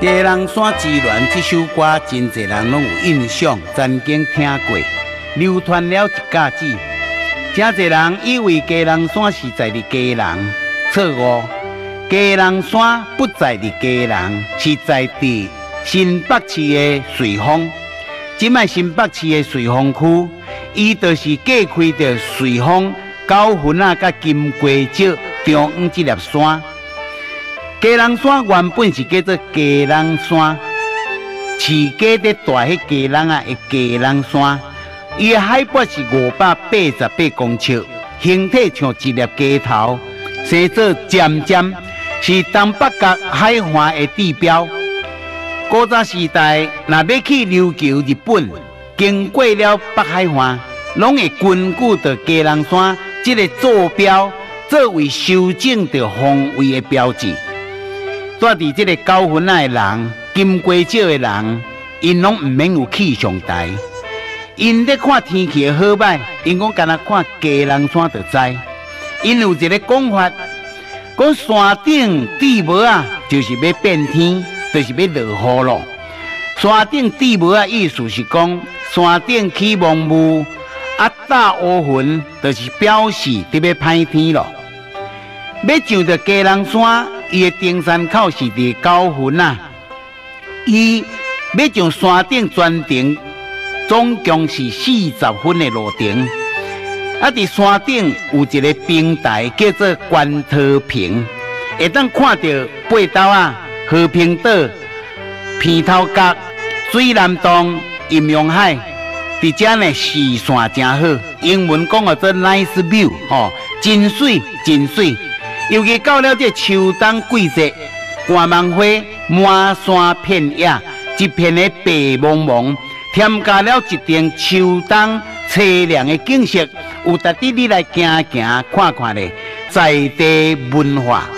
《鸡笼山之恋》这首歌，真侪人拢有印象，曾经听过，流传了一甲子。真侪人以为鸡笼山是在伫鸡笼，错误。鸡笼山不在伫鸡笼，是在伫新北市的瑞丰。即卖新北市的瑞丰区，伊就是隔开着瑞丰、九份啊、甲金瓜石、中央这粒山。鸡人山原本是叫做鸡人山，饲鸡在大迄鸡人啊，的鸡人山。伊的海拔是五百八十八公尺，形体像一粒鸡头，生做尖尖，是东北角海岸的地标。古早时代，若要去琉球日本，经过了北海岸，拢会根据着鸡人山这个坐标，作为修正着方位的标志。住伫这个九份仔的人，金瓜石的人，因拢毋免有气象台，因咧看天气的好歹，因讲干那看鸡笼山就知。因有一个讲法，讲山顶地帽啊，就是要变天，就是要落雨咯。山顶地帽啊，意思是讲山顶起蒙雾，啊大乌云，就是表示特别歹天咯。要上到鸡笼山。伊的登山口是伫九份啊，伊要上山顶全程，总共是四十分的路程。啊，伫山顶有一个平台叫做关涛坪，会当看到八岛啊、和平岛、片头角、水南洞、阴阳海，伫遮呢视线真好，英文讲叫做 nice view，吼，真水真水。尤其到了这秋冬季节，寒芒花满山遍野，一片的白茫茫，添加了一点秋冬凄凉的景色，有值得你来行行看看的在地文化。